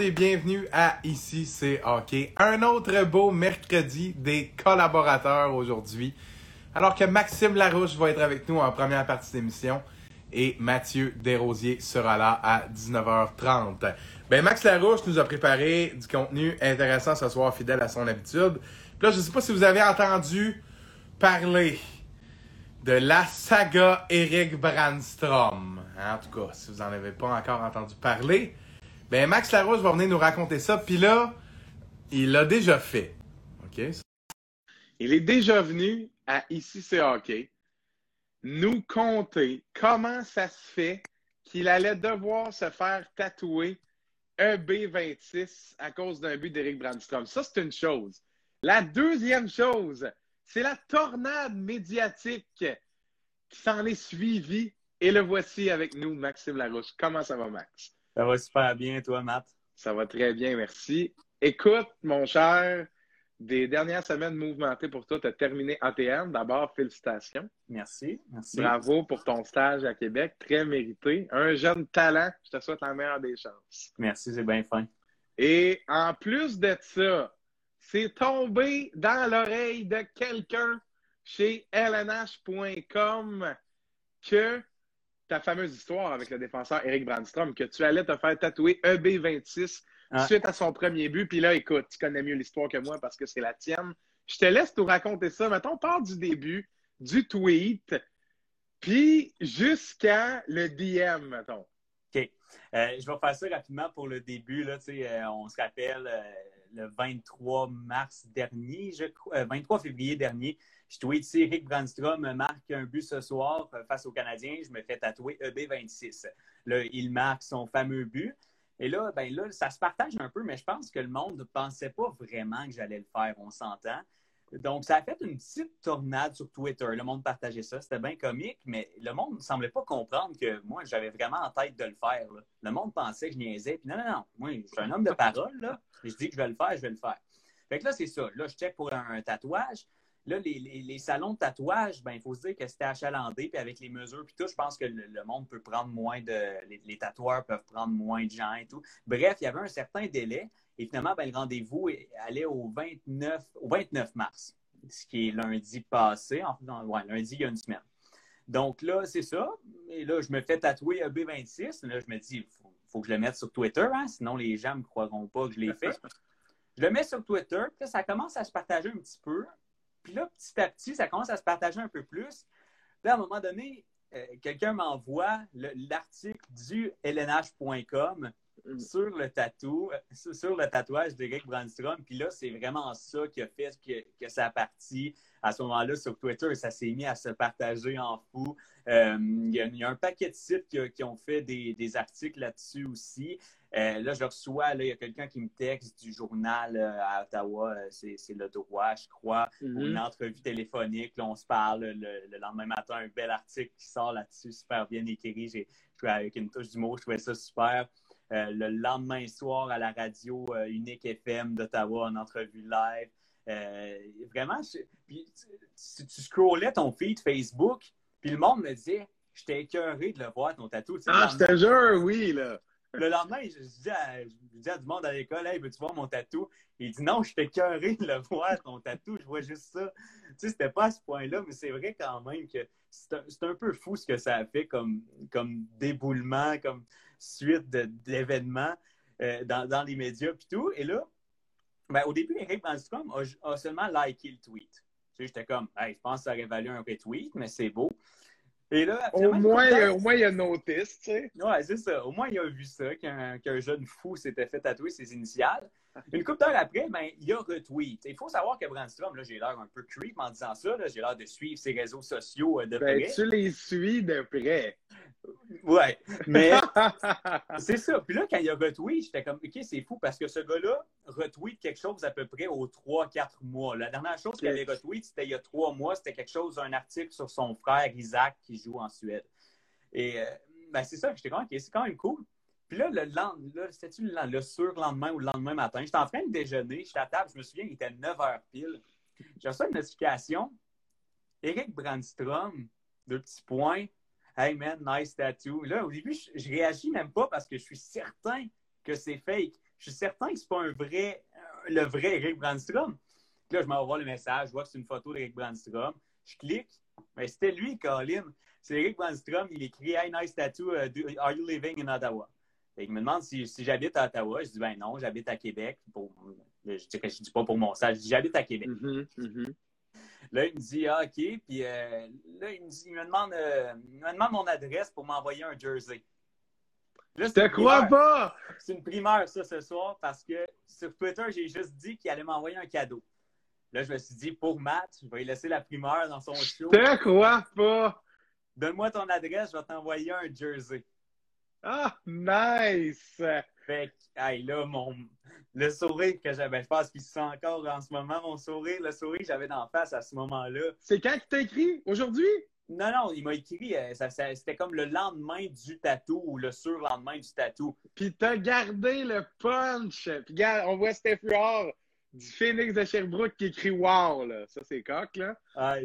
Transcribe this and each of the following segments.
et bienvenue à Ici c'est hockey. Un autre beau mercredi des collaborateurs aujourd'hui. Alors que Maxime Larouche va être avec nous en première partie d'émission et Mathieu Desrosiers sera là à 19h30. Ben Max Larouche nous a préparé du contenu intéressant ce soir, fidèle à son habitude. Puis là, je sais pas si vous avez entendu parler de la saga Eric Brandstrom. En tout cas, si vous en avez pas encore entendu parler, ben Max Larouche va venir nous raconter ça. Puis là, il l'a déjà fait. OK? Il est déjà venu à Ici c'est nous conter comment ça se fait qu'il allait devoir se faire tatouer EB26 à cause d'un but d'Eric Brandstrom. Ça, c'est une chose. La deuxième chose, c'est la tornade médiatique qui s'en est suivie. Et le voici avec nous, Maxime Larouche. Comment ça va, Max? Ça va super bien, toi, Matt? Ça va très bien, merci. Écoute, mon cher, des dernières semaines mouvementées pour toi. Tu as terminé ATM. D'abord, félicitations. Merci, merci. Bravo pour ton stage à Québec. Très mérité. Un jeune talent. Je te souhaite la meilleure des chances. Merci, c'est bien fin. Et en plus de ça, c'est tombé dans l'oreille de quelqu'un chez lnh.com que ta fameuse histoire avec le défenseur Eric Brandstrom, que tu allais te faire tatouer EB26 suite à son premier but. Puis là, écoute, tu connais mieux l'histoire que moi parce que c'est la tienne. Je te laisse nous raconter ça. Mettons, on part du début, du tweet, puis jusqu'à le DM, mettons. OK. Euh, je vais faire ça rapidement pour le début. Là, euh, on se rappelle euh, le 23 mars dernier, je crois, 23 février dernier, je tweet ici, Eric Brandstrom marque un but ce soir face aux Canadiens. Je me fais tatouer EB26. Là, il marque son fameux but. Et là, ben là, ça se partage un peu, mais je pense que le monde ne pensait pas vraiment que j'allais le faire, on s'entend. Donc, ça a fait une petite tornade sur Twitter. Le monde partageait ça. C'était bien comique, mais le monde ne semblait pas comprendre que moi, j'avais vraiment en tête de le faire. Le monde pensait que je niaisais. Puis non, non, non. Moi, je suis un homme de parole. Là. Je dis que je vais le faire, je vais le faire. Fait que là, c'est ça. Là, je check pour un tatouage. Là, les, salons de tatouage, ben, il faut se dire que c'était achalandé, puis avec les mesures, puis tout, je pense que le, monde peut prendre moins de. Les, tatoueurs peuvent prendre moins de gens et tout. Bref, il y avait un certain délai, et finalement, ben, le rendez-vous allait au 29, au 29 mars, ce qui est lundi passé, en, ouais, lundi, il y a une semaine. Donc là, c'est ça. Et là, je me fais tatouer un B26. Là, je me dis, il faut, que je le mette sur Twitter, hein, sinon les gens ne me croiront pas que je l'ai fait. Je le mets sur Twitter, puis là, ça commence à se partager un petit peu. Puis là, petit à petit, ça commence à se partager un peu plus. Puis à un moment donné, euh, quelqu'un m'envoie l'article du lnh.com mm. sur le tatou, euh, sur le tatouage d'Eric Brandstrom. Puis là, c'est vraiment ça qui a fait que, que ça a parti à ce moment-là sur Twitter. Ça s'est mis à se partager en fou. Euh, il y, a un paquet de sites qui, ont fait des, des articles là-dessus aussi. Euh, là, je reçois, là, il y a quelqu'un qui me texte du journal euh, à Ottawa, euh, c'est le droit, je crois, mm une entrevue téléphonique. Là, on se parle le, lendemain matin, un bel article qui sort là-dessus, super bien écrit. J'ai avec une touche d'humour, je trouvais ça super. le lendemain soir, à la radio Unique FM d'Ottawa, en entrevue live. vraiment, puis, tu, tu, scrollais ton feed Facebook, puis le monde me disait, j'étais écœuré de le voir, ton tatou. ah, je te jure, oui, là. Le lendemain, je, dis à, du monde à l'école, hey, veux-tu voir mon tatou? Il dit non, je t'ai cœuré de le voir, ton tatou, je vois juste ça. Tu sais, c'était pas à ce point-là, mais c'est vrai quand même que c'est un, peu fou ce que ça a fait comme, comme déboulement, comme suite d'événements euh, dans, les médias et tout. Et là, ben, au début, Eric a, a, seulement liké le tweet. Tu sais, j'étais comme, hey, je pense que ça aurait valu un retweet, mais c'est beau. Et là, au, moins, au moins, il a notice, tu sais. Ouais, c'est ça. Au moins, il a vu ça, qu'un jeune fou s'était fait tatouer ses initiales. Une couple d'heures après, ben, il a retweet. Il faut savoir que Brandstrom, là, j'ai l'air un peu creep en disant ça. J'ai l'air de suivre ses réseaux sociaux euh, de ben, près. Tu les suis de près. Ouais, mais c'est ça. Puis là, quand il a retweet, j'étais comme, OK, c'est fou parce que ce gars-là retweet quelque chose à peu près aux 3-4 mois. La dernière chose qu'il avait retweet, c'était il y a trois mois, c'était quelque chose, un article sur son frère Isaac qui joue en Suède. Et euh, ben, c'est ça, j'étais comme, OK, c'est quand même cool. Puis là, le lendemain, c'était-tu le, le surlendemain ou le lendemain matin, j'étais en train de déjeuner, j'étais à table, je me souviens, il était 9 h pile. J'ai reçu une notification. Eric Brandstrom, deux petits points, Hey man, nice tattoo. Là, au début, je, réagis même pas parce que je suis certain que c'est fake. je suis certain que c'est pas un vrai, le vrai Eric Brandstrom. Là, je m'envoie le message, je vois que c'est une photo d'Eric Brandstrom. Je clique, mais c'était lui, Colin. C'est Eric Brandstrom, il écrit Hey, nice tattoo, uh, are you living in Ottawa? Il me demande si, si j'habite à Ottawa. Je dis ben non, j'habite à Québec. Pour, je dis je dis pas pour mon stage, je dis j'habite à Québec. Mm-hmm, mm-hmm. Là, il me dit ah, OK. Puis euh, là, il me, dit, il me demande, euh, il me demande mon adresse pour m'envoyer un jersey. Là, je te crois pas! C'est une primeur, ça, ce soir, parce que sur Twitter, j'ai juste dit qu'il allait m'envoyer un cadeau. Là, je me suis dit, pour Matt, je vais lui laisser la primeur dans son show. Je te crois pas! Donne-moi ton adresse, je vais t'envoyer un jersey. Ah, nice! Fait que, hey, là, mon, le sourire que j'avais, je pense qu'il se sent encore en ce moment, mon sourire, le sourire que j'avais d'en face à ce moment-là. C'est quand qu'il t'a écrit? Aujourd'hui? Non, non, il m'a écrit, euh, ça, c'était comme le lendemain du tatou ou le surlendemain du tatou. Puis t'as gardé le punch. Puis regarde, on voit Steph Huard du Phoenix de Sherbrooke qui écrit Wow, là. Ça, c'est coq, là.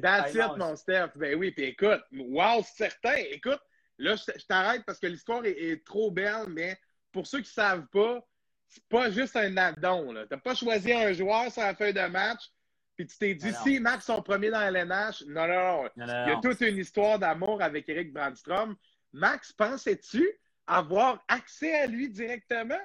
That's it, mon Steph. Ben oui, puis écoute, wow, c'est certain. Écoute, là, je t'arrête parce que l'histoire est, trop belle, mais pour ceux qui ne savent pas, c'est pas juste un addon, là. T'as pas choisi un joueur sur la feuille de match puis tu t'es dit, si Max sont premiers dans LNH, non, non, non. Il y a toute une histoire d'amour avec Eric Brandstrom. Max, pensais-tu avoir accès à lui directement?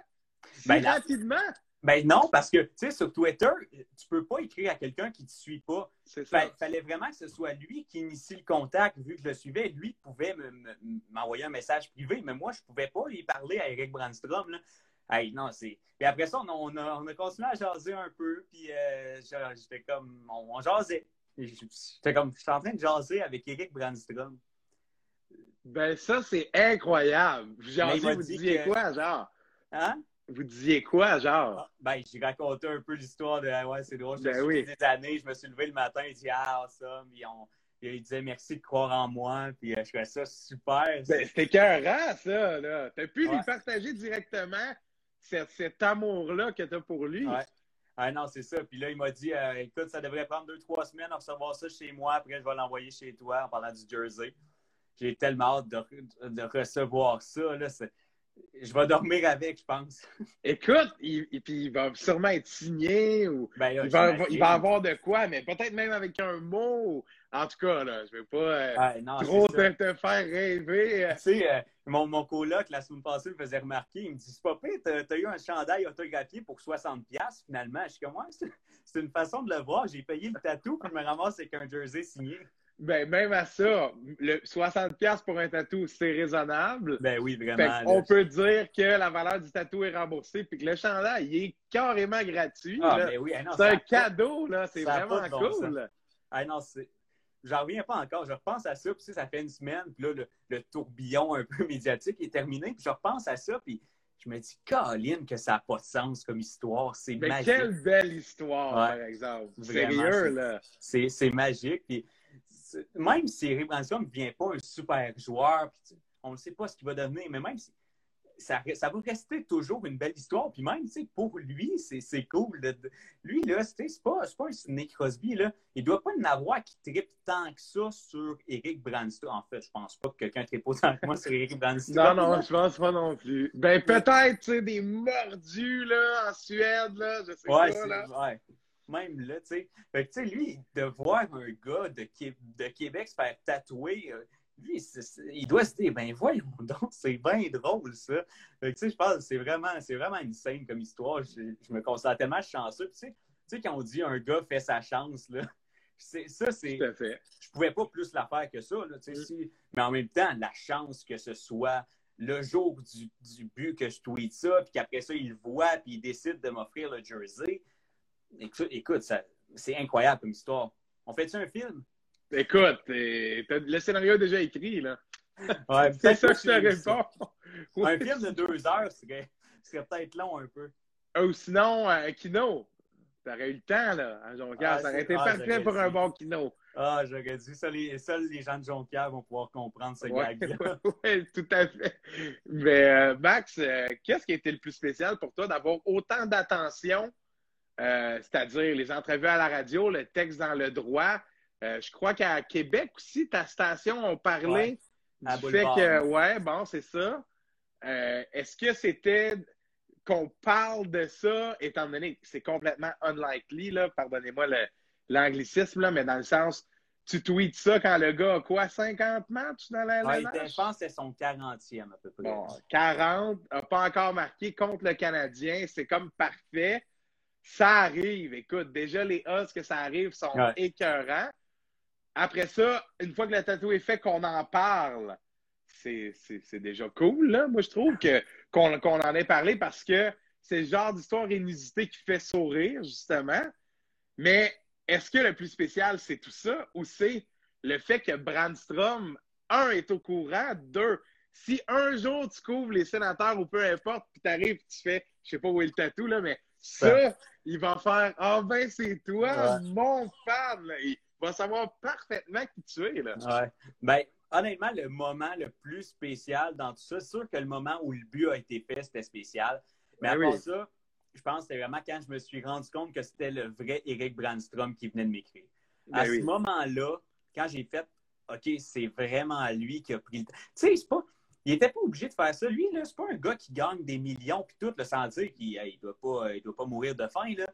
Si ben, rapidement? Ben non, parce que, tu sais, sur Twitter, tu peux pas écrire à quelqu'un qui ne te suit pas. Il fallait vraiment que ce soit lui qui initie le contact, vu que je le suivais. Lui pouvait m'envoyer un message privé, mais moi, je pouvais pas lui parler à Eric Brandstrom. Là. Hey, non, c'est. Puis après ça, on, a, on a continué à jaser un peu, puis euh, j'étais comme. On, jasait. J'étais comme. J'étais en train de jaser avec Eric Brandstrom. Ben, ça, c'est incroyable. Vous, vous disiez quoi, genre? Hein? Vous disiez quoi, genre? Ah, ben, j'ai raconté un peu l'histoire de. Ouais, c'est drôle. Ben oui. des années, je me suis levé le matin, et dit Ah, ça, on il disait merci de croire en moi, puis euh, je trouvais ça super. Ben, c'était écœurant, ça, là. T'as pu lui partager directement cet, amour-là que tu as pour lui? Ouais. Ah non, c'est ça. Puis là, il m'a dit euh, écoute, ça devrait prendre deux, trois semaines à recevoir ça chez moi. Après, je vais l'envoyer chez toi en parlant du Jersey. J'ai tellement hâte de, de recevoir ça. Là je vais dormir avec, je pense. Écoute, il, puis il va sûrement être signé ou ben il, va, il, va, avoir de quoi, mais peut-être même avec un mot. En tout cas, là, je ne vais pas euh, trop te, faire rêver. Tu sais, euh, mon, mon coloc, la semaine passée, me faisait remarquer, il me dit, c'est pas pire, t'as as eu un chandail autographié pour 60$ finalement. Je suis comme, ouais, c'est une façon de le voir. J'ai payé le tatou, puis je me ramasse avec un jersey signé. Ben, même à ça, le 60$ pour un tatou, c'est raisonnable. Ben oui, vraiment. on peut dire que la valeur du tatou est remboursée puis que le chandail, il est carrément gratuit. Ah, ben oui, c'est un cadeau, là. C'est vraiment cool. Ah, non, c'est. J'en reviens pas encore. Je repense à ça, puis ça fait une semaine, puis là, le, tourbillon un peu médiatique est terminé, puis je repense à ça, puis je me dis, Caroline, que ça n'a pas de sens comme histoire. C'est magique. Quelle belle histoire, par exemple. Sérieux, là. C'est magique. Puis même si Eric Branson ne devient pas un super joueur, on ne sait pas ce qu'il va devenir, mais même si ça, ça, va rester toujours une belle histoire. Puis même, pour lui, c'est cool. lui, là, c'est pas, pas un Sidney Crosby. Là. Il doit pas en avoir qui tripe tant que ça sur Eric Branstrom. En fait, je pense pas que quelqu'un tripe autant que moi sur Eric Branstrom. Non, non, je pense pas non plus. Ben, peut-être, tu sais, des mordus, là, en Suède, là, je sais pas, là. Ouais même là, tu sais. Fait que, tu sais, lui, de voir un gars de, de Québec se faire tatouer, euh, lui, il doit se dire, ben voyons donc, c'est bien drôle, ça. Fait que, tu sais, je que c'est vraiment, c'est vraiment une scène comme histoire. Je, me considère tellement chanceux. tu sais, tu sais, quand on dit un gars fait sa chance, là, ça, c'est. Je pouvais pas plus la faire que ça, là, tu sais. Mm. mais en même temps, la chance que ce soit le jour du, du but que je tweete ça, puis qu'après ça, il le voit, puis il décide de m'offrir le jersey. Écoute, écoute c'est incroyable comme histoire. On fait-tu un film? Écoute, le scénario est déjà écrit, là. Ouais, c'est ça que je te réponds. un film de deux heures serait, serait peut-être long un peu. Ou sinon, un kino. T'aurais eu le temps, là, à Jonquière. Ah, ça aurait été ah, parfait pour un bon kino. Ah, j'aurais dit. Seuls les, gens de Jonquière vont pouvoir comprendre ce gag-là. Oui, tout à fait. Mais euh, Max, euh, qu'est-ce qui a été le plus spécial pour toi d'avoir autant d'attention euh, c'est-à-dire les entrevues à la radio, le texte dans le droit. Euh, je crois qu'à Québec aussi, ta station a parlé du fait que, ouais, bon, c'est ça. Euh, est-ce que c'était qu'on parle de ça, étant donné que c'est complètement unlikely, là, pardonnez-moi l'anglicisme, là, mais dans le sens, tu tweets ça quand le gars a quoi, 50 matchs dans la ouais, Je pense que c'est son 40e à peu près. Bon, 40, n'a pas encore marqué contre le Canadien, c'est comme parfait. Ça arrive, écoute, déjà les os que ça arrive sont écœurants. Après ça, une fois que le tatou est fait, qu'on en parle, c'est déjà cool, là. Moi, je trouve qu'on en ait parlé parce que c'est le genre d'histoire inusitée qui fait sourire, justement. Mais est-ce que le plus spécial, c'est tout ça ou c'est le fait que Brandstrom, un, est au courant, deux, si un jour tu couvres les sénateurs ou peu importe, puis t'arrives tu fais, je sais pas où est le tatou, là, mais ça, il va faire Ah ben c'est toi, mon fan. Il va savoir parfaitement qui tu es. Là. Ouais. Ben, honnêtement, le moment le plus spécial dans tout ça, c'est sûr que le moment où le but a été fait, c'était spécial. Mais ben après ça, je pense que c'était vraiment quand je me suis rendu compte que c'était le vrai Eric Brandstrom qui venait de m'écrire. Ben à ce moment-là, quand j'ai fait OK, c'est vraiment lui qui a pris le temps. Tu sais, c'est pas. Il n'était pas obligé de faire ça. Lui, là, c'est pas un gars qui gagne des millions puis tout, le sans dire qu'il ne doit, pas, doit pas mourir de faim. Là.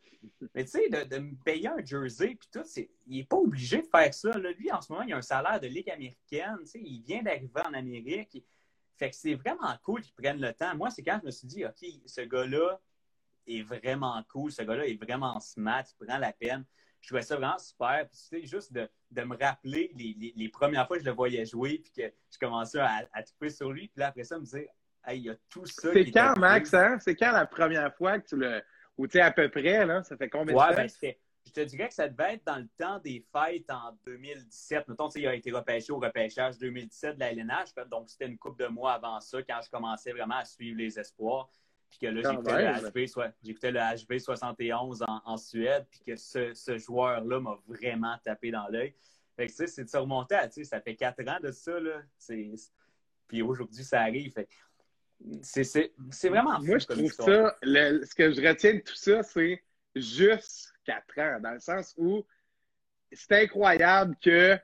Mais tu sais, de, me payer un jersey puis tout, il n'est pas obligé de faire ça. Là. Lui, en ce moment, il a un salaire de Ligue américaine. Il vient d'arriver en Amérique. Fait que c'est vraiment cool qu'il prenne le temps. Moi, c'est quand je me suis dit, OK, ce gars-là, est vraiment cool. Ce gars-là est vraiment smart. Il prend la peine. Je trouvais ça vraiment super. Puis, tu sais, juste de, de me rappeler les, les, premières fois que je le voyais jouer, puis que je commençais à, à trouver sur lui. Puis là, après ça, me dire, hey, il y a tout ça. C'est quand, Max, hein? C'est quand la première fois que tu le. Ou tu sais, à peu près, là? Ça fait combien de temps? Ben, je te dirais que ça devait être dans le temps des fêtes en 2017. Mettons, il a été repêché au repêchage 2017 de la LNH. Donc, c'était une couple de mois avant ça, quand je commençais vraiment à suivre les espoirs. Puis que là, j'écoutais le, HV, 71 en, Suède, puis que ce, joueur-là m'a vraiment tapé dans l'œil. Fait que, tu sais, c'est de se remonter à, tu sais, ça fait quatre ans de ça, là. Puis aujourd'hui, ça arrive. c'est vraiment Moi, je trouve ça, ce que je retiens de tout ça, c'est juste quatre ans, dans le sens où c'est incroyable que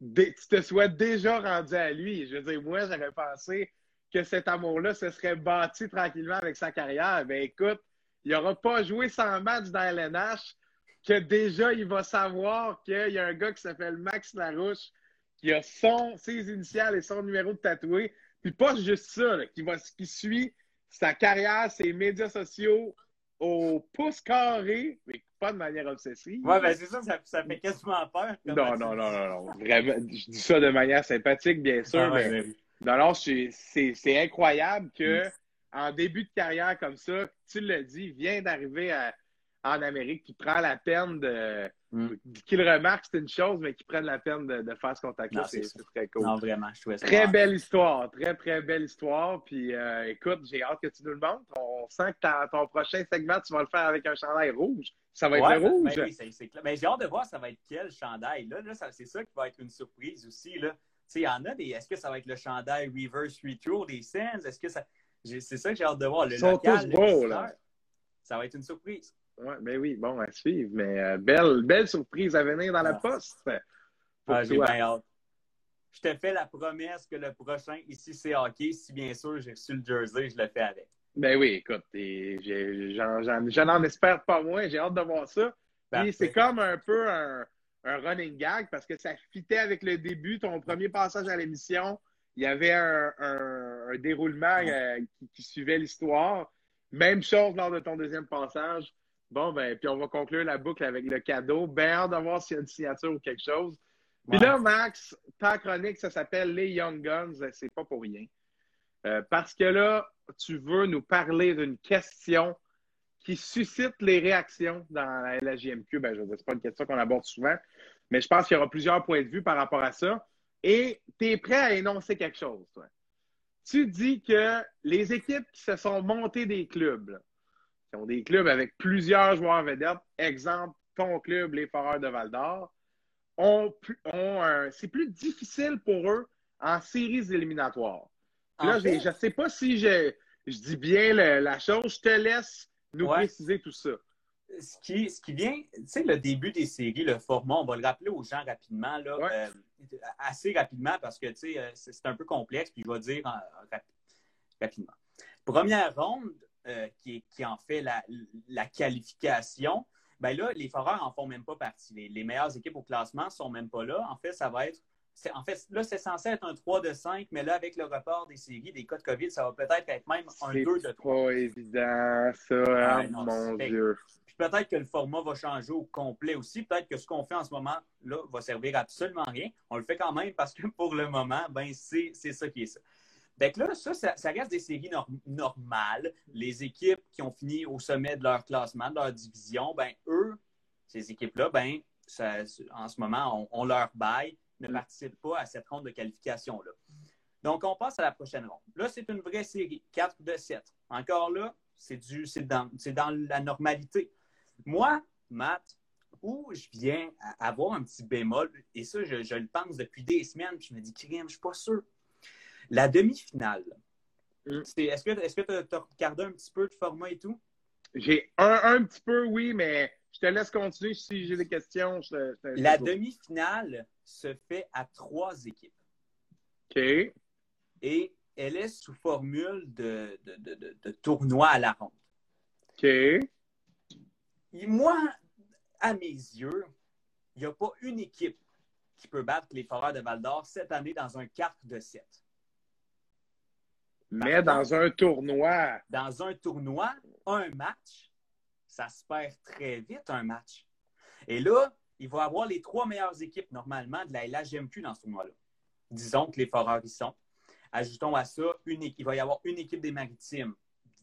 tu te sois déjà rendu à lui. Je veux dire, moi, j'aurais pensé que cet amour-là se serait bâti tranquillement avec sa carrière. Ben écoute, il n'aura pas joué 100 matchs dans LNH, que déjà il va savoir qu'il y a un gars qui s'appelle Max Larouche, qui a son, ses initiales et son numéro de tatoué. Puis pas juste ça, qui, va, qui suit sa carrière, ses médias sociaux au pouce carré, mais pas de manière obsessive. Ouais, ben c'est ça, ça, fait quasiment peur. Non, non, non, non, non, Vraiment, je dis ça de manière sympathique, bien sûr, ah mais non, c'est incroyable que mm. en début de carrière comme ça, tu l'as dit, vient d'arriver en Amérique, qui prend la peine de. Mm. Qu'il remarque, c'est une chose, mais qui prenne la peine de, faire ce contact-là. C'est très cool. Non, vraiment, je trouvais ça. Très belle histoire, très, très belle histoire. Puis euh, écoute, j'ai hâte que tu nous le montres. On sent que ton prochain segment, tu vas le faire avec un chandail rouge. Ça va être le rouge. Ben oui, c'est clair. Mais j'ai hâte de voir ça va être quel chandail. Là, là c'est ça qui va être une surprise aussi. Là il y en a des. Est-ce que ça va être le chandail Reverse Retro des Sens? Est-ce que ça. C'est ça que j'ai hâte de voir. Le Ils sont local, tous beaux, là. Ça va être une surprise. Oui, ben oui, bon, à suivre. Mais euh, belle, belle surprise à venir dans la ah. poste. Ah, j'ai bien hâte. Je te fais la promesse que le prochain, ici, c'est hockey. Si bien sûr j'ai reçu le jersey, je le fais avec. Ben oui, écoute, j'en en espère pas moins. J'ai hâte de voir ça. c'est comme un peu un, un running gag parce que ça fitait avec le début, ton premier passage à l'émission. Il y avait un, déroulement euh, qui, suivait l'histoire. Même chose lors de ton deuxième passage. Bon, ben, puis on va conclure la boucle avec le cadeau. Bien hâte de voir s'il y a une signature ou quelque chose. Puis là, Max, ta chronique, ça s'appelle Les Young Guns. C'est pas pour rien. Euh, parce que là, tu veux nous parler d'une question qui suscite les réactions dans la LGMQ. Ben, je n'est pas une question qu'on aborde souvent, mais je pense qu'il y aura plusieurs points de vue par rapport à ça. Et tu es prêt à énoncer quelque chose, toi? Tu dis que les équipes qui se sont montées des clubs, qui ont des clubs avec plusieurs joueurs vedettes, exemple, ton club, les Foreurs de Val d'Or, ont, c'est plus difficile pour eux en séries éliminatoires. là, je ne sais pas si je, je dis bien la chose. Je te laisse nous préciser tout ça. Ce qui, ce qui vient, tu sais, le début des séries, le format, on va le rappeler aux gens rapidement, là, euh, assez rapidement parce que, tu sais, euh, c'est un peu complexe, puis je vais dire rapidement. Première ronde, euh, qui, en fait la, qualification, ben là, les Foreurs n'en font même pas partie. Les, meilleures équipes au classement ne sont même pas là. En fait, ça va être. En fait, là, c'est censé être un 3 de 5, mais là, avec le report des séries, des cas de COVID, ça va peut-être être même un 2 de 3. C'est pas évident, ça, hein, mon Dieu. Peut-être que le format va changer au complet aussi. Peut-être que ce qu'on fait en ce moment, là, va servir absolument rien. On le fait quand même parce que pour le moment, ben, c'est ça qui est ça. Donc là, ça, ça, reste des séries normales. Les équipes qui ont fini au sommet de leur classement, de leur division, ben eux, ces équipes-là, ben, en ce moment, on, leur baille, ne participent pas à cette ronde de qualification-là. Donc, on passe à la prochaine ronde. Là, c'est une vraie série, 4 de 7. Encore là, c'est dans, dans la normalité. Moi, Matt, où je viens avoir un petit bémol, et ça, je, je le pense depuis des semaines, puis je me dis, crème, je ne suis pas sûr. La demi-finale, mm. est-ce que tu as, regardé un petit peu de format et tout? J'ai un, petit peu, oui, mais je te laisse continuer si j'ai des questions. la demi-finale se fait à trois équipes. OK. Et elle est sous formule de, de, tournoi à la ronde. OK. Moi, à mes yeux, il n'y a pas une équipe qui peut battre les Foreurs de Val d'Or cette année dans un 4 de 7. Mais dans un tournoi. Dans un tournoi, un match, ça se perd très vite, un match. Et là, il va y avoir les trois meilleures équipes, normalement, de la LHMQ dans ce tournoi-là. Disons que les Foreurs y sont. Ajoutons à ça, une, il va y avoir une équipe des Maritimes,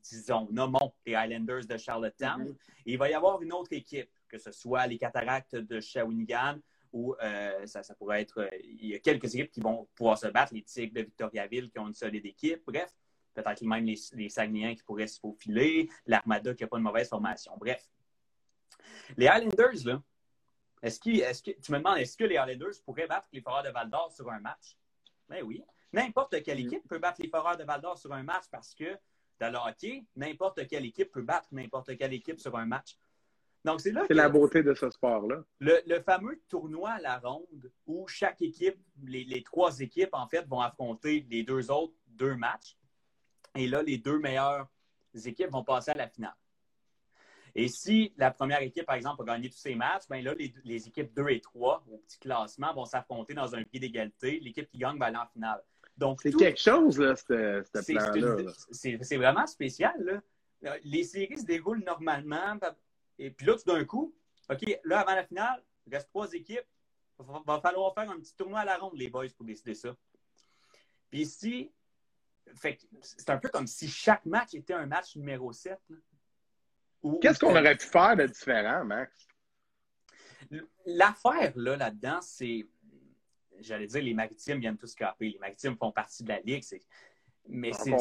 disons, nommons les Highlanders de Charlottetown. Et il va y avoir une autre équipe, que ce soit les Cataractes de Shawinigan ou euh, ça, pourrait être. Euh, il y a quelques équipes qui vont pouvoir se battre, les Tigres de Victoriaville qui ont une solide équipe. Bref, peut-être même les, les Saguenayens qui pourraient se faufiler, l'Armada qui n'a pas de mauvaise formation. Bref. Les Highlanders, là, est-ce, est que, tu me demandes, est-ce que les Highlanders pourraient battre les Foreurs de Val d'Or sur un match? Ben oui. N'importe quelle mm. équipe peut battre les Foreurs de Val d'Or sur un match parce que dans le hockey, n'importe quelle équipe peut battre n'importe quelle équipe sur un match. Donc, c'est là C'est la beauté de ce sport-là. Le, fameux tournoi à la ronde où chaque équipe, les, les, trois équipes, en fait, vont affronter les deux autres deux matchs. Et là, les deux meilleures équipes vont passer à la finale. Et si la première équipe, par exemple, a gagné tous ses matchs, bien là, les, équipes 2 et 3 au petit classement vont s'affronter dans un pied d'égalité. L'équipe qui gagne va aller en finale. C'est quelque chose, là, ce plan-là. C'est vraiment spécial. Là. Les séries se déroulent normalement. Et puis là, tout d'un coup, OK, là, avant la finale, il reste trois équipes. Il va falloir faire un petit tournoi à la ronde, les boys, pour décider ça. Puis si c'est un peu comme si chaque match était un match numéro 7. Qu'est-ce qu'on aurait pu faire de différent, Max? L'affaire là, là-dedans, c'est. J'allais dire, les maritimes viennent tous caper. Les maritimes font partie de la Ligue. Mais c'est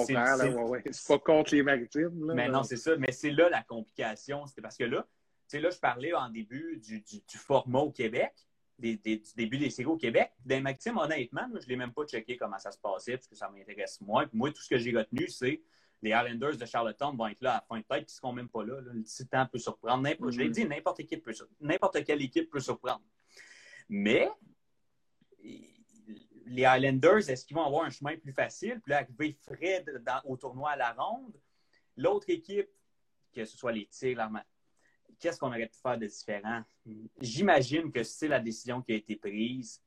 pas contre les maritimes. mais non, c'est ça. Mais c'est là la complication. C'était parce que là, là, je parlais en début du, du format au Québec du début des séries au Québec. Dans Maxime, honnêtement, je ne l'ai même pas checké comment ça se passait, parce que ça m'intéresse moins. moi, tout ce que j'ai retenu, c'est les Islanders de Charlottetown vont être là à la fin de tête, puis ils ne seront même pas là. Le titan peut surprendre. Je l'ai mm-hmm. dit, n'importe quelle équipe peut surprendre. Mais les Islanders, est-ce qu'ils vont avoir un chemin plus facile, puis là, arriver frais au tournoi à la ronde? L'autre équipe, que ce soit les Tigres, qu'est-ce qu'on aurait pu faire de différent? J'imagine que c'est la décision qui a été prise.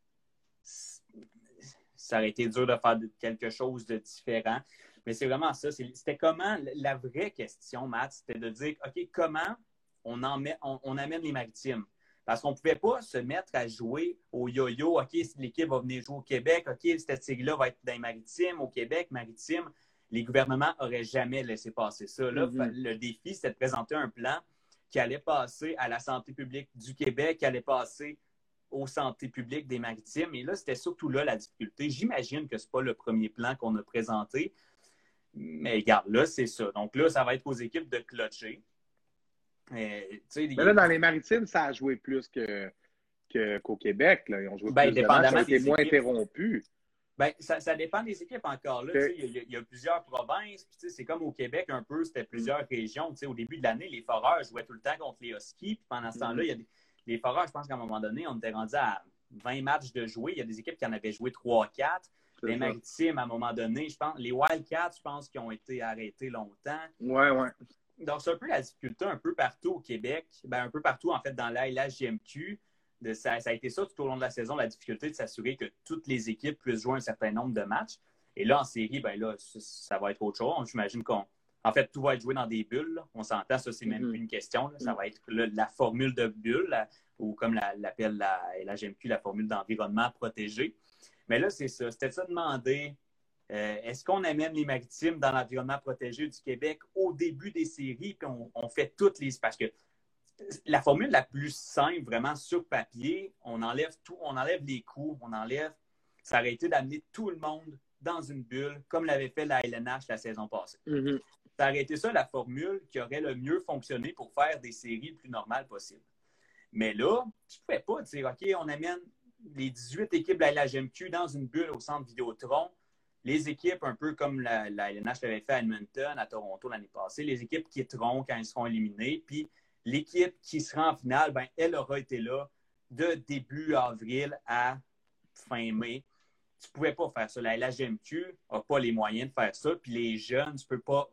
Ça aurait été dur de faire quelque chose de différent. Mais c'est vraiment ça. C'était comment, la vraie question, Matt, c'était de dire, OK, comment on, on, amène les maritimes? Parce qu'on ne pouvait pas se mettre à jouer au yo-yo. OK, si l'équipe va venir jouer au Québec, OK, cette série-là va être dans les maritimes, au Québec, maritime. Les gouvernements n'auraient jamais laissé passer ça. Mm-hmm. Le défi, c'était de présenter un plan qui allait passer à la santé publique du Québec, qui allait passer aux santé publiques des maritimes. Et là, c'était surtout là la difficulté. J'imagine que ce n'est pas le premier plan qu'on a présenté. Mais regarde, là, c'est ça. Donc là, ça va être aux équipes de clutcher. Mais là, dans les maritimes, ça a joué plus que, qu'au Québec. Là. Ils ont joué ben, plus de matchs, ça été moins interrompu. Ben, ça, dépend des équipes encore. Là, il, y a, plusieurs provinces. C'est comme au Québec un peu, c'était plusieurs régions. Au début de l'année, les foreurs jouaient tout le temps contre les Huskies. Puis pendant ce temps-là, il y a des, les foreurs, je pense qu'à un moment donné, on était rendu à 20 matchs de jouer. Il y a des équipes qui en avaient joué 3-4. Les Maritimes, à un moment donné, je pense, les Wildcats, je pense qu'ils ont été arrêtés longtemps. Ouais, ouais. Donc, c'est un peu la difficulté un peu partout au Québec, ben, un peu partout, en fait, dans la LHJMQ. De, ça, ça, a été ça tout au long de la saison, la difficulté de s'assurer que toutes les équipes puissent jouer un certain nombre de matchs. Et là, en série, ben là, ça, va être autre chose. J'imagine qu'on. En fait, tout va être joué dans des bulles. On s'entend, ça, c'est même mm-hmm. plus une question. Ça va être la formule de bulle, ou comme l'appelle la, la, GMQ, la formule d'environnement protégé. Mais là, c'est ça. C'était ça demander euh, est-ce qu'on amène les maritimes dans l'environnement protégé du Québec au début des séries, puis on, fait toutes les. Parce que la formule la plus simple, vraiment sur papier, on enlève tout, on enlève les coûts, on enlève. Ça aurait été d'amener tout le monde dans une bulle, comme l'avait fait la LNH la saison passée. Mm-hmm. Ça aurait été ça la formule qui aurait le mieux fonctionné pour faire des séries le plus normales possible. Mais là, tu ne pouvais pas dire, OK, on amène les 18 équipes de la LHMQ dans une bulle au centre Vidéotron. Les équipes, un peu comme la, la LNH l'avait fait à Edmonton, à Toronto l'année passée, les équipes qui quitteront quand ils seront éliminés. Puis l'équipe qui sera en finale, ben, elle aura été là de début avril à fin mai. Tu ne pouvais pas faire ça. La LHMQ n'a pas les moyens de faire ça. Puis les jeunes, tu ne peux pas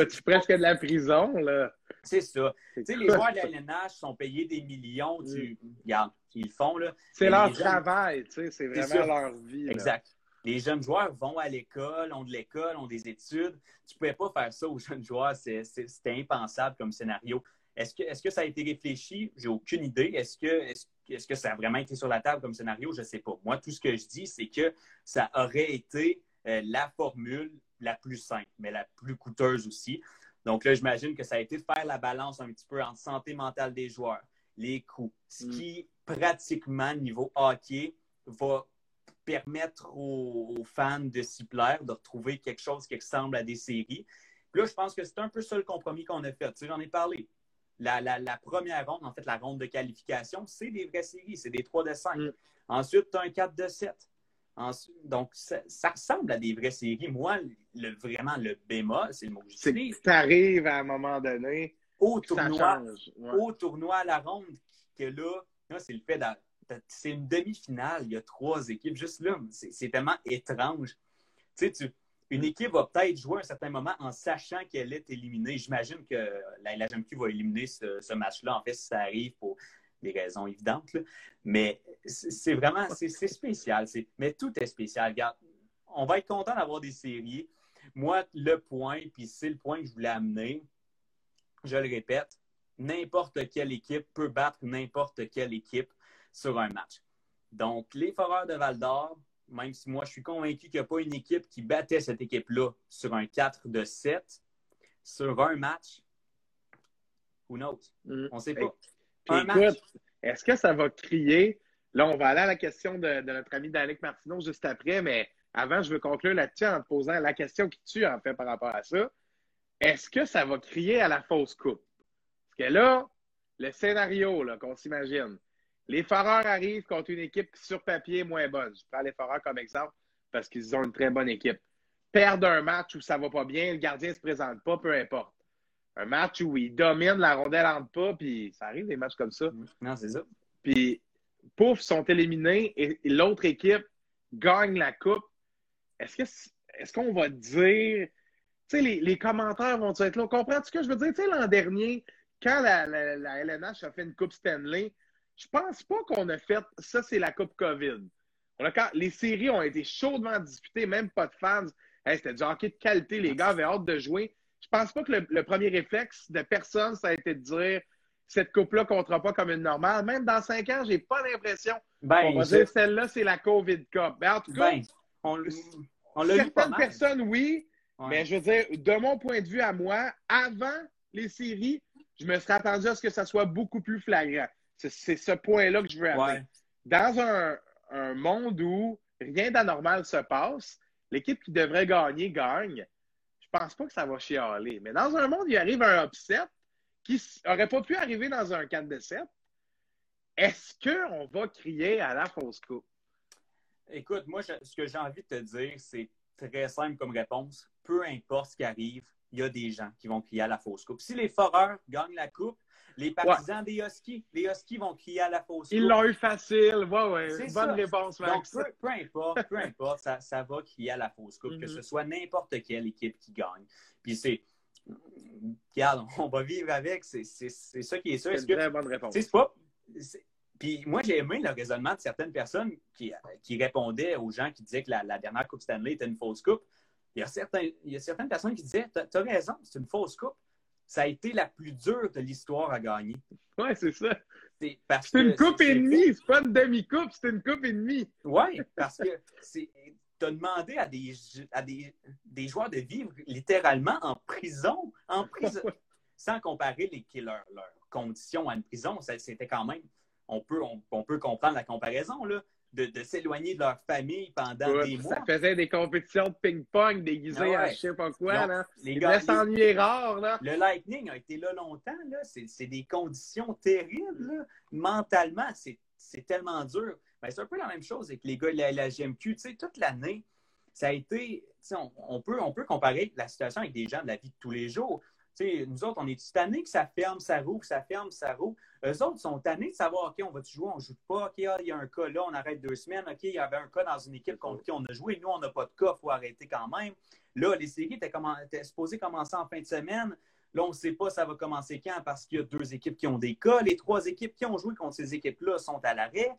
tu presque de la prison, là. C'est ça. Tu sais, les joueurs de la LNH sont payés des millions. Tu... Mm. Regarde, ils le font, là. C'est leur travail, tu sais, c'est vraiment leur vie. Exact. Les jeunes joueurs vont à l'école, ont de l'école, ont des études. Tu ne pouvais pas faire ça aux jeunes joueurs. C'était impensable comme scénario. Est-ce que, est que, ça a été réfléchi? J'ai aucune idée. Est-ce que, est -ce, que ça a vraiment été sur la table comme scénario? Je ne sais pas. Moi, tout ce que je dis, c'est que ça aurait été euh, la formule la plus simple, mais la plus coûteuse aussi. Donc là, j'imagine que ça a été de faire la balance un petit peu entre santé mentale des joueurs, les coûts, ce mm. qui, pratiquement, niveau hockey, va permettre aux, fans de s'y plaire, de retrouver quelque chose qui ressemble à des séries. Puis là, je pense que c'est un peu ça le compromis qu'on a fait. Tu sais, j'en ai parlé. La, première ronde, en fait, la ronde de qualification, c'est des vraies séries, c'est des 3 de 5. Mm. Ensuite, tu as un 4 de 7 donc, ça, ressemble à des vraies séries. Moi, le, vraiment, le bémol, c'est le mot que j'utilise. C'est arrives à un moment donné. Au tournoi, au tournoi à la ronde, que là, c'est le fait c'est une demi-finale, il y a trois équipes. Juste là, c'est tellement étrange. Tu sais, une équipe va peut-être jouer à un certain moment en sachant qu'elle est éliminée. J'imagine que la, la va éliminer ce, ce match-là, en fait, si ça arrive pour des raisons évidentes. Mais c'est vraiment, c'est spécial. Mais tout est spécial. Regarde, on va être content d'avoir des séries. Moi, le point, puis c'est le point que je voulais amener, je le répète, n'importe quelle équipe peut battre n'importe quelle équipe sur un match. Donc, les Foreurs de Val d'Or, même si moi je suis convaincu qu'il n'y a pas une équipe qui battait cette équipe-là sur un 4 de 7, sur un match, who knows? Mm. On ne sait pas écoute, est-ce que ça va crier? Là, on va aller à la question de, notre ami Danick Martineau juste après, mais avant, je veux conclure là-dessus en te posant la question qui tue, en fait, par rapport à ça. Est-ce que ça va crier à la fausse coupe? Parce que là, le scénario qu'on s'imagine, les Foreurs arrivent contre une équipe qui, sur papier, est moins bonne. Je prends les Foreurs comme exemple parce qu'ils ont une très bonne équipe. Perdre un match où ça va pas bien, le gardien ne se présente pas, peu importe un match où ils dominent la rondelle en pas, puis ça arrive des matchs comme ça. Non, c'est ça. Puis, pouf, sont éliminés et, l'autre équipe gagne la coupe. Est-ce que est-ce qu'on va dire. Tu sais, les, commentaires vont être là? Comprends-tu ce que je veux dire? Tu sais, l'an dernier, quand la, LNH a fait une Coupe Stanley, je pense pas qu'on a fait. Ça, c'est la Coupe COVID. les séries ont été chaudement disputées, même pas de fans. C'était du hockey de qualité. Les gars avaient hâte de jouer je pense pas que le, premier réflexe de personne, ça a été de dire cette coupe-là ne comptera pas comme une normale. Même dans cinq ans, j'ai pas l'impression ben, qu'on va dire celle-là, c'est la COVID Cup. Mais en tout cas, ben, on, certaines personnes, oui. Mais je veux dire, de mon point de vue à moi, avant les séries, je me serais attendu à ce que ça soit beaucoup plus flagrant. C'est ce point-là que je veux amener. Dans un, un monde où rien d'anormal se passe, l'équipe qui devrait gagner gagne pense pas que ça va chialer. Mais dans un monde, il arrive un upset qui n'aurait pas pu arriver dans un 4 de 7. Est-ce qu'on va crier à la fausse coupe? Écoute, moi, ce que j'ai envie de te dire, c'est très simple comme réponse. Peu importe ce qui arrive, il y a des gens qui vont crier à la fausse coupe. Si les Foreurs gagnent la coupe, les partisans des Huskies, les Huskies vont crier à la fausse coupe. Ils l'ont eu facile. Ouais, ouais. Bonne réponse, Max. Donc, peu, importe, peu importe, ça, ça, va crier à la fausse coupe, que mm-hmm. ce soit n'importe quelle équipe qui gagne. Puis c'est. Regarde, on va vivre avec, c'est ça qui est sûr. C'est une très bonne réponse. C'est pas. Puis moi, j'ai aimé le raisonnement de certaines personnes qui, qui répondaient aux gens qui disaient que la, dernière Coupe Stanley était une fausse coupe. Il y a, certains, il y a certaines personnes qui disaient Tu as raison, c'est une fausse coupe. Ça a été la plus dure de l'histoire à gagner. Oui, c'est ça. C'est une coupe et demie, c'est pas une demi-coupe, c'est une coupe et demie. Oui, parce que tu as demandé à, des, à des, des, joueurs de vivre littéralement en prison, en prison, sans comparer les, leurs conditions à une prison. C'était quand même on peut, on, peut comprendre la comparaison, là, de, s'éloigner de leur famille pendant des mois. Ça faisait des compétitions de ping-pong déguisées à je sais pas quoi. là. Les gars, s'ennuyer rare. Là. Le Lightning a été là longtemps. Là. C'est, des conditions terribles. Mentalement, c'est, tellement dur. Ben, c'est un peu la même chose avec les gars de la, GMQ. toute l'année, ça a été. On, on, peut, on peut comparer la situation avec des gens de la vie de tous les jours nous autres, on est tannés que ça ferme, ça rouvre, ça ferme, ça rouvre. Eux autres sont tannés de savoir, OK, on va-tu jouer, on ne joue pas, OK, ah, il y a un cas là, on arrête deux semaines, OK, il y avait un cas dans une équipe contre qui on a joué, nous, on n'a pas de cas, il faut arrêter quand même. Là, les séries étaient, étaient supposées commencer en fin de semaine. Là, on ne sait pas ça va commencer quand parce qu'il y a deux équipes qui ont des cas. Les trois équipes qui ont joué contre ces équipes-là sont à l'arrêt.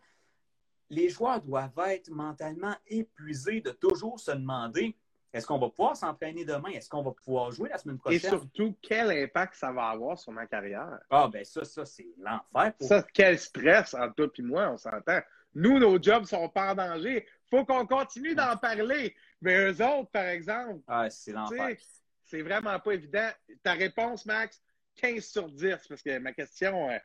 Les joueurs doivent être mentalement épuisés de toujours se demander est-ce qu'on va pouvoir s'entraîner demain? Est-ce qu'on va pouvoir jouer la semaine prochaine? Et surtout, quel impact ça va avoir sur ma carrière? Ah, ben ça, ça, c'est l'enfer. Ça, quel stress entre toi et moi, on s'entend. Nous, nos jobs sont pas en danger. faut qu'on continue d'en parler. Mais eux autres, par exemple. Ah, c'est l'enfer. C'est vraiment pas évident. Ta réponse, Max, 15 sur 10, parce que ma question, euh,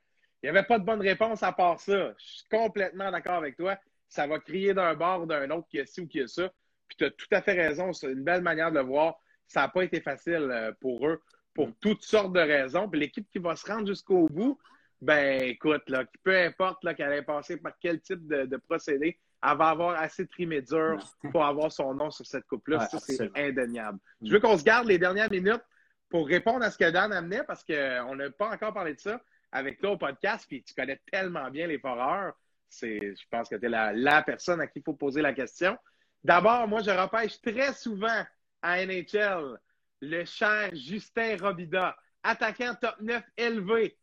il n'y avait pas de bonne réponse à part ça. Je suis complètement d'accord avec toi. Ça va crier d'un bord ou d'un autre qui a ci ou qui a ça. Puis tu as tout à fait raison, c'est une belle manière de le voir. Ça n'a pas été facile euh, pour eux, pour mm. toutes sortes de raisons. Puis l'équipe qui va se rendre jusqu'au bout, ben écoute, là, peu importe qu'elle ait passé par quel type de, procédé, elle va avoir assez trimé dur pour avoir son nom sur cette coupe-là. ça, c'est indéniable. Je veux qu'on se garde les dernières minutes pour répondre à ce que Dan amenait parce qu'on n'a pas encore parlé de ça avec toi au podcast, puis tu connais tellement bien les foreurs. je pense que tu es la, la, personne à qui il faut poser la question. D'abord, moi, je repêche très souvent à NHL le cher Justin Robida, attaquant top 9 élevé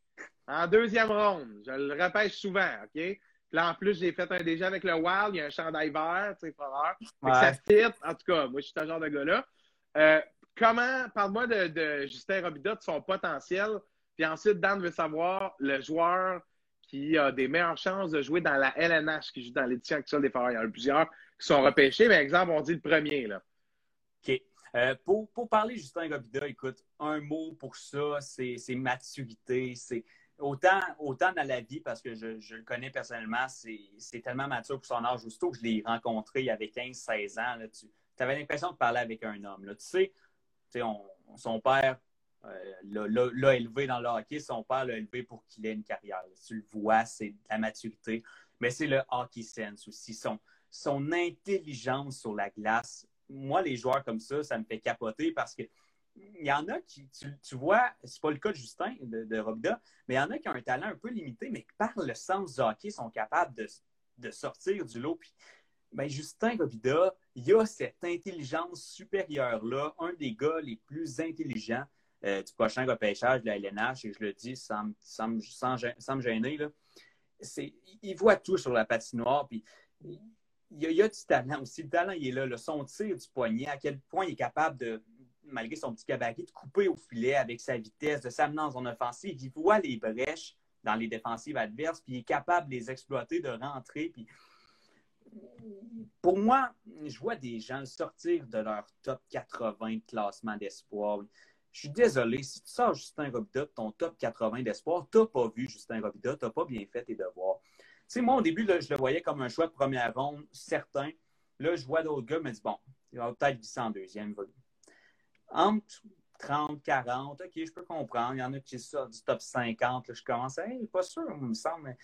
en deuxième ronde. Je le repêche souvent, OK? Là, en plus, j'ai fait un déjà avec le Wild. Il y a un chandail vert, tu sais, frère. Ça fit. En tout cas, moi, je suis ce genre de gars-là. Euh, comment, parle-moi de, Justin Robida, de son potentiel. Puis ensuite, Dan veut savoir le joueur qui a des meilleures chances de jouer dans la LNH, qui joue dans l'édition actuelle des Foreurs. Il y en a plusieurs qui sont repêchés. Mais exemple, on dit le premier. Là. OK. Euh, pour, pour, parler Justin Robida, écoute, un mot pour ça, c'est maturité. C'est autant, autant dans la vie, parce que je, je le connais personnellement, c'est tellement mature pour son âge. Aussitôt que je l'ai rencontré il y avait 15-16 ans, là, tu avais l'impression de parler avec un homme. Là. Tu sais, son père l'a élevé dans le hockey, son père l'a élevé pour qu'il ait une carrière. Tu le vois, c'est la maturité. Mais c'est le hockey sense aussi. Son, son intelligence sur la glace. Moi, les joueurs comme ça, ça me fait capoter parce que il y en a qui, tu, tu vois, c'est pas le cas de Justin, de, de Robida, mais il y en a qui ont un talent un peu limité, mais qui, par le sens du hockey, sont capables de, sortir du lot. Puis, ben, Justin Robida, il a cette intelligence supérieure-là, un des gars les plus intelligents euh, du prochain repêchage de la LNH, et je le dis sans, me gêner, là. il voit tout sur la patinoire, puis il y, a, du talent aussi. Le talent, il est là. Le son tir du poignet, à quel point il est capable de, malgré son petit gabarit, de couper au filet avec sa vitesse, de s'amener son offensive. Il voit les brèches dans les défensives adverses, puis il est capable de les exploiter, de rentrer. Puis... Pour moi, je vois des gens sortir de leur top 80 classement d'espoir. Je suis désolé, si tu sors Justin Robida ton top 80 d'espoir, tu n'as pas vu Justin Robida, tu n'as pas bien fait tes devoirs sais, moi, au début, je le voyais comme un choix de première ronde, certain. Là, je vois d'autres gars, me dis, bon, il va peut-être glisser en deuxième. Entre 30, 40, OK, je peux comprendre. Il y en a qui sortent du top 50. Là, je commence à, hey, pas sûr, il me semble, mais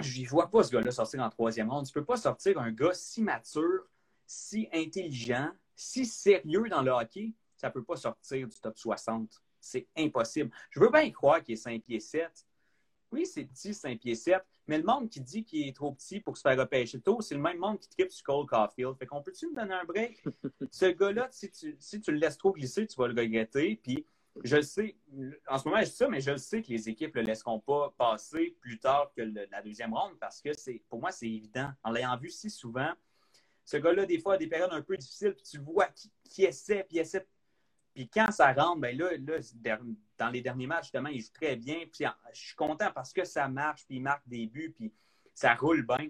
je ne vois pas ce gars-là sortir en troisième ronde. Tu ne peux pas sortir un gars si mature, si intelligent, si sérieux dans le hockey, ça ne peut pas sortir du top 60. C'est impossible. Je veux bien croire qu'il est 5 pieds 7. Oui, c'est petit, 5 pieds 7, mais le monde qui dit qu'il est trop petit pour se faire repêcher tôt, c'est le même monde qui tripe sur Cole Caulfield. Fait qu'on peut-tu me donner un break? Ce gars-là, si tu, si tu le laisses trop glisser, tu vas le regretter. Puis je le sais, en ce moment, je dis ça, mais je le sais que les équipes ne le laisseront pas passer plus tard que la deuxième ronde parce que c'est pour moi, c'est évident. En l'ayant vu si souvent, ce gars-là, des fois, a des périodes un peu difficiles, puis tu vois qui, essaie, puis essaie. Puis quand ça rentre, ben là, dans les derniers matchs, justement, il joue très bien. Puis je suis content parce que ça marche, puis il marque des buts, puis ça roule bien.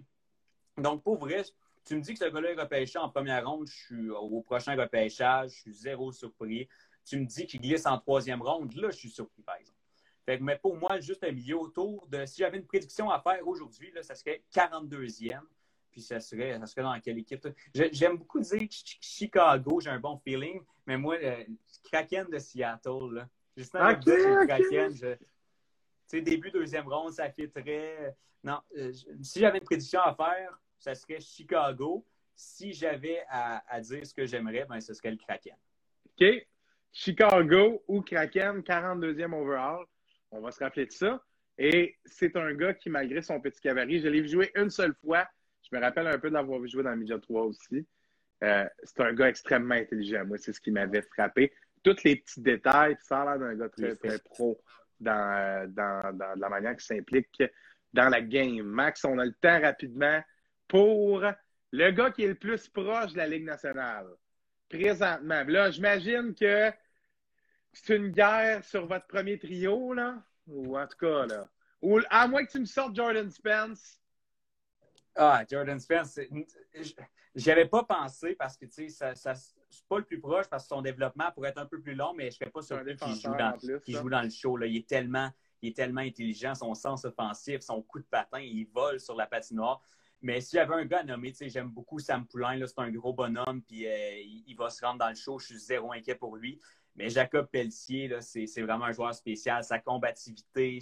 Donc, pour vrai, tu me dis que ce gars-là est repêché en première ronde, je suis au prochain repêchage, je suis zéro surpris tu me dis qu'il glisse en troisième ronde, là, je suis surpris, par exemple. mais pour moi, juste un milieu autour de. Si j'avais une prédiction à faire aujourd'hui, ça serait 42e. Puis ça serait, ça serait dans quelle équipe? J'aime beaucoup dire Chicago, j'ai un bon feeling, mais moi, le Kraken de Seattle, là. Justement, okay, Kraken, tu sais, début deuxième ronde, ça fait très. Non, euh, si j'avais une prédiction à faire, ça serait Chicago. Si j'avais à, à, dire ce que j'aimerais, ben, ce serait le Kraken. OK. Chicago ou Kraken, 42e overall. On va se rappeler de ça. Et c'est un gars qui, malgré son petit cabaret, je l'ai vu jouer une seule fois. Je me rappelle un peu de l'avoir vu jouer dans Media 3 aussi. Euh, c'est un gars extrêmement intelligent. Moi, c'est ce qui m'avait frappé. Tous les petits détails, ça a l'air d'un gars très, très pro dans, dans, dans la manière qu'il s'implique dans la game. Max, on a le temps rapidement pour le gars qui est le plus proche de la Ligue nationale présentement. Là, j'imagine que c'est une guerre sur votre premier trio, là. Ou en tout cas, là. Ou à moins que tu me sortes Jordan Spence. Ah, Jordan Spence, j'y avais pas pensé parce que, tu sais, ça, ça c'est pas le plus proche parce que son développement pourrait être un peu plus long, mais je serais pas surpris qu'il joue, dans, joue dans le show. Là. Il, est tellement, il est tellement intelligent, son sens offensif, son coup de patin, il vole sur la patinoire. Mais si j'avais un gars nommé, j'aime beaucoup Sam Poulain, c'est un gros bonhomme, puis euh, il, va se rendre dans le show, je suis zéro inquiet pour lui. Mais Jacob Pelletier, c'est vraiment un joueur spécial. Sa combativité,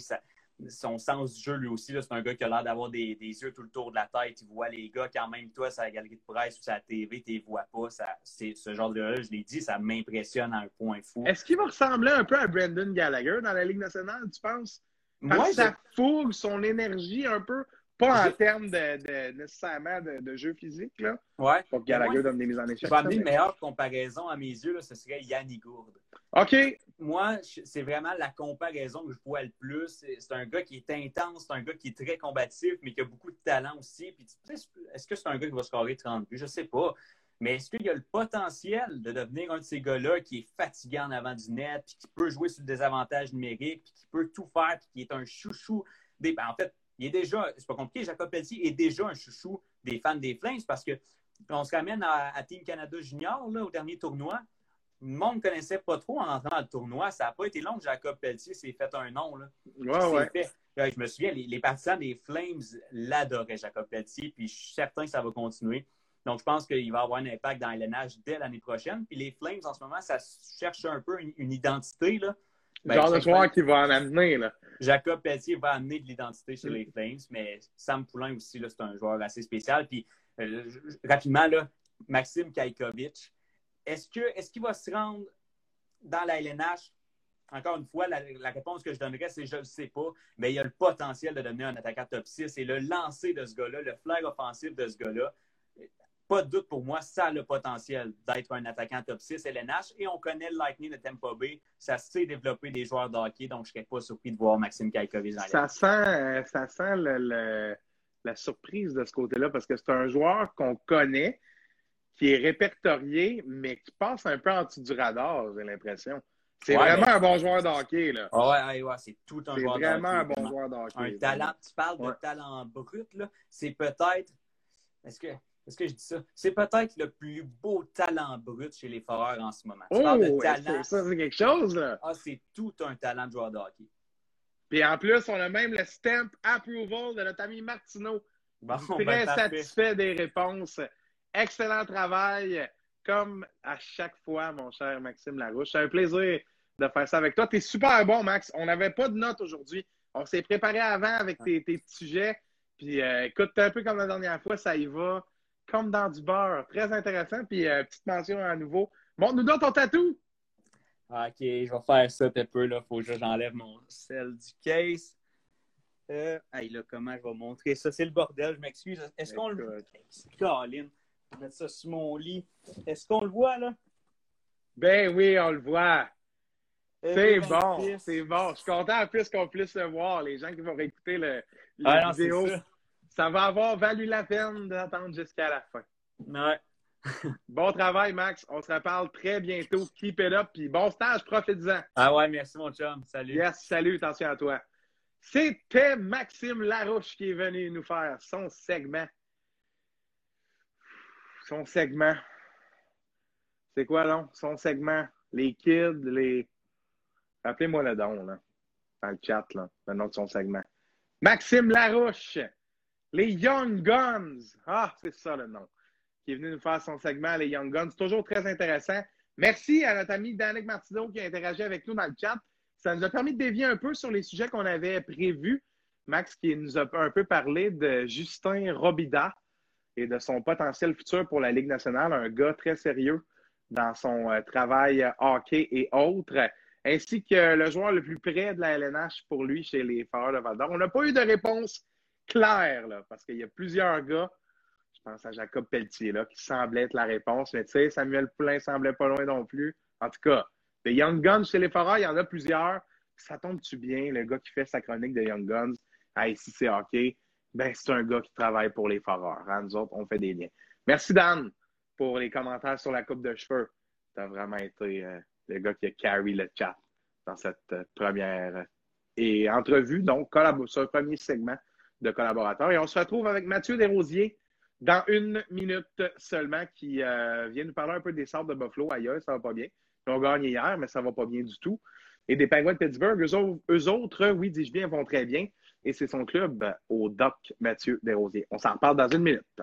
son sens du jeu, lui aussi, c'est un gars qui a l'air d'avoir des, yeux tout le tour de la tête. Il voit les gars quand même, toi, la galerie de presse ou la TV, tu les vois pas. c'est ce genre de là, je l'ai dit, ça m'impressionne à un point fou. Est-ce qu'il va ressembler un peu à Brandon Gallagher dans la Ligue nationale, tu penses? Moi, sa fougue, son énergie un peu. Pas en termes de, nécessairement de, jeu physique, là. Ouais. Pour Gallagher donne des mises en échec. Je vais amener une meilleure comparaison à mes yeux, là, ce serait Yannick Gourde. OK. Moi, c'est vraiment la comparaison que je vois le plus. C'est un gars qui est intense, c'est un gars qui est très combatif, mais qui a beaucoup de talent aussi. Puis, est-ce que c'est un gars qui va scorer 30 buts? Je sais pas. Mais est-ce qu'il y a le potentiel de devenir un de ces gars-là qui est fatiguant en avant du net, puis qui peut jouer sur le désavantage numérique, puis qui peut tout faire, puis qui est un chouchou? Des. Ben, en fait, il est déjà, c'est pas compliqué, Jacob Pelletier est déjà un chouchou des fans des Flames parce que on se ramène à, Team Canada Junior là, au dernier tournoi. Le monde ne connaissait pas trop en entrant dans le tournoi. Ça n'a pas été long que Jacob Pelletier s'est fait un nom. Là. je me souviens, les, partisans des Flames l'adoraient, Jacob Pelletier, puis je suis certain que ça va continuer. Donc, je pense qu'il va avoir un impact dans l'NH dès l'année prochaine. Puis les Flames, en ce moment, ça cherche un peu une, une identité. Là. Ben, genre de joueur qui va en amener. Là. Jacob Pelletier va amener de l'identité chez les Flames, mais Sam Poulain aussi, c'est un joueur assez spécial. Puis euh, rapidement, là, Maxime Kajkovic, est-ce qu'il est va se rendre dans la LNH? Encore une fois, la, réponse que je donnerais, c'est je ne le sais pas, mais il y a le potentiel de devenir un attaquant top 6 et le lancer de ce gars-là, le flair offensif de ce gars-là, pas de doute pour moi, ça a le potentiel d'être un attaquant top 6 LNH. Et on connaît le Lightning de Tampa Bay. Ça sait développer des joueurs de hockey, donc je ne serais pas surpris de voir Maxime Kaikovic dans Ça sent, euh, ça sent la surprise de ce côté-là parce que c'est un joueur qu'on connaît, qui est répertorié, mais qui passe un peu en dessous du radar, j'ai l'impression. C'est vraiment un bon joueur de hockey. Là. ouais, ouais, c'est tout un joueur. C'est vraiment un bon joueur de hockey. Un talent, tu parles de talent brut, là. C'est peut-être. Est-ce que est-ce que je dis ça? C'est peut-être le plus beau talent brut chez les Foreurs en ce moment. Tu oh, de talent. Ça, c'est quelque chose, là? Ah, c'est tout un talent de joueur de hockey. Puis en plus, on a même le stamp approval de notre ami Martineau. Bon, Très ben, satisfait des réponses. Excellent travail, comme à chaque fois, mon cher Maxime Larouche. C'est un plaisir de faire ça avec toi. Tu es super bon, Max. On n'avait pas de notes aujourd'hui. On s'est préparé avant avec tes, petits sujets. Puis euh, écoute, un peu comme la dernière fois, ça y va comme dans du beurre. Très intéressant. Puis, euh, petite mention à nouveau. Montre-nous donc ton tatou. Ok, je vais faire ça un peu. Là. Faut que j'enlève mon sel du case. Euh, hey, là, comment je vais montrer ça? C'est le bordel, je m'excuse. Est-ce qu'on le voit? Caroline, je vais mettre ça sur mon lit. Est-ce qu'on le voit, là? Ben oui, on le voit. Eh c'est bon, c'est bon. Je suis content en plus qu'on puisse le voir. Les gens qui vont réécouter le, la ah, vidéo, ça. va avoir valu la peine d'attendre jusqu'à la fin. Ouais. bon travail, Max. On se reparle très bientôt. Keep it up. Puis bon stage, profite-en. Ah ouais, merci, mon chum. Salut. Yes, salut. Attention à toi. C'était Maxime Larouche qui est venu nous faire son segment. Son segment. C'est quoi, donc? Son segment. Les kids, les. Appelez-moi le don, là. Dans le chat, là. Le nom de son segment. Maxime Larouche. Les Young Guns. Ah, c'est ça le nom. Qui est venu nous faire son segment, les Young Guns. Toujours très intéressant. Merci à notre ami Danick Martineau qui a interagi avec nous dans le chat. Ça nous a permis de dévier un peu sur les sujets qu'on avait prévus. Max qui nous a un peu parlé de Justin Robida et de son potentiel futur pour la Ligue nationale, un gars très sérieux dans son euh, travail hockey et autres, ainsi que le joueur le plus près de la LNH pour lui chez les Foreurs de Val d'Or. On n'a pas eu de réponse claire, là, parce qu'il y a plusieurs gars, je pense à Jacob Pelletier, là, qui semblait être la réponse, mais tu sais, Samuel Poulain semblait pas loin non plus. En tout cas, les Young Guns chez les Foreurs, il y en a plusieurs. Ça tombe-tu bien, le gars qui fait sa chronique de Young Guns? À ICC Hockey? Ben, c'est un gars qui travaille pour les Foreurs. Hein? Nous autres, on fait des liens. Merci, Dan, pour les commentaires sur la coupe de cheveux. Tu as vraiment été euh, le gars qui a carry le chat dans cette euh, première euh, et entrevue, donc sur le premier segment de collaborateurs. Et on se retrouve avec Mathieu Desrosiers dans une minute seulement qui vient nous parler un peu des sortes de Buffalo. Ailleurs, ça va pas bien. Ils ont gagné hier, mais ça va pas bien du tout. Et des Penguins de Pittsburgh, eux, autres, oui, dis-je bien, vont très bien. Et c'est son club au Doc Mathieu Desrosiers. On s'en reparle dans une minute.